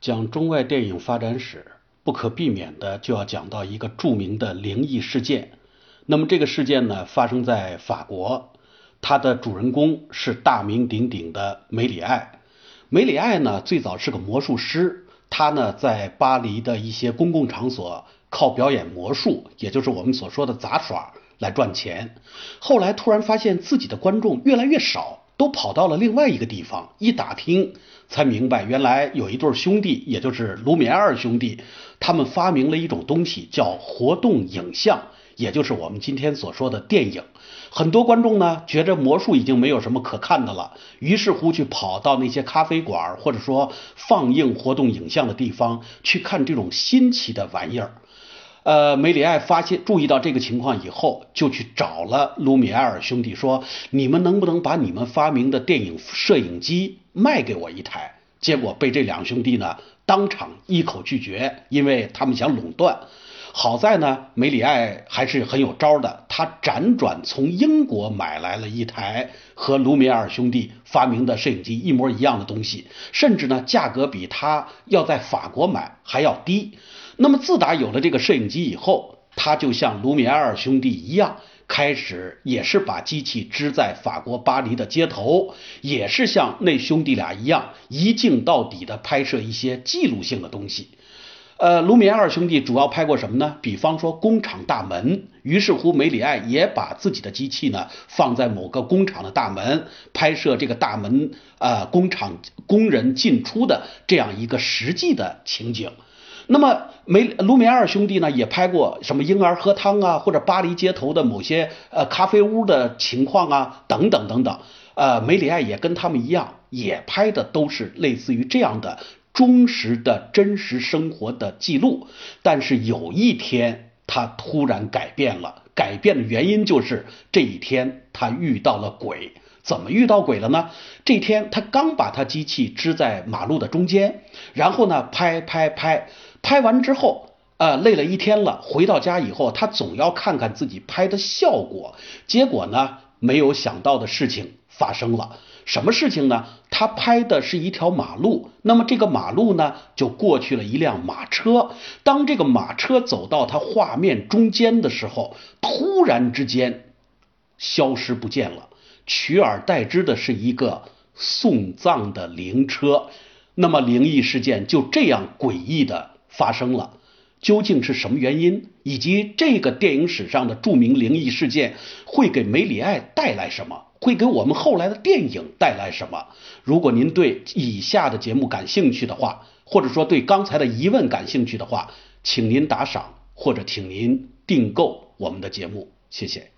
讲中外电影发展史，不可避免的就要讲到一个著名的灵异事件。那么这个事件呢，发生在法国，它的主人公是大名鼎鼎的梅里爱。梅里爱呢，最早是个魔术师，他呢在巴黎的一些公共场所靠表演魔术，也就是我们所说的杂耍来赚钱。后来突然发现自己的观众越来越少。都跑到了另外一个地方，一打听才明白，原来有一对兄弟，也就是卢米埃尔兄弟，他们发明了一种东西，叫活动影像，也就是我们今天所说的电影。很多观众呢，觉着魔术已经没有什么可看的了，于是乎去跑到那些咖啡馆，或者说放映活动影像的地方去看这种新奇的玩意儿。呃，梅里爱发现注意到这个情况以后，就去找了卢米埃尔兄弟，说：“你们能不能把你们发明的电影摄影机卖给我一台？”结果被这两兄弟呢当场一口拒绝，因为他们想垄断。好在呢，梅里爱还是很有招的，他辗转从英国买来了一台和卢米埃尔兄弟发明的摄影机一模一样的东西，甚至呢，价格比他要在法国买还要低。那么自打有了这个摄影机以后，他就像卢米埃尔兄弟一样，开始也是把机器支在法国巴黎的街头，也是像那兄弟俩一样，一镜到底的拍摄一些记录性的东西。呃，卢米埃尔兄弟主要拍过什么呢？比方说工厂大门。于是乎，梅里爱也把自己的机器呢放在某个工厂的大门，拍摄这个大门啊工厂工人进出的这样一个实际的情景。那么梅卢米埃尔兄弟呢，也拍过什么婴儿喝汤啊，或者巴黎街头的某些呃咖啡屋的情况啊，等等等等。呃，梅里爱也跟他们一样，也拍的都是类似于这样的忠实的真实生活的记录。但是有一天，他突然改变了，改变的原因就是这一天他遇到了鬼。怎么遇到鬼了呢？这天他刚把他机器支在马路的中间，然后呢拍拍拍。拍完之后，呃，累了一天了，回到家以后，他总要看看自己拍的效果。结果呢，没有想到的事情发生了。什么事情呢？他拍的是一条马路，那么这个马路呢，就过去了一辆马车。当这个马车走到他画面中间的时候，突然之间消失不见了，取而代之的是一个送葬的灵车。那么灵异事件就这样诡异的。发生了，究竟是什么原因？以及这个电影史上的著名灵异事件会给梅里爱带来什么？会给我们后来的电影带来什么？如果您对以下的节目感兴趣的话，或者说对刚才的疑问感兴趣的话，请您打赏或者请您订购我们的节目，谢谢。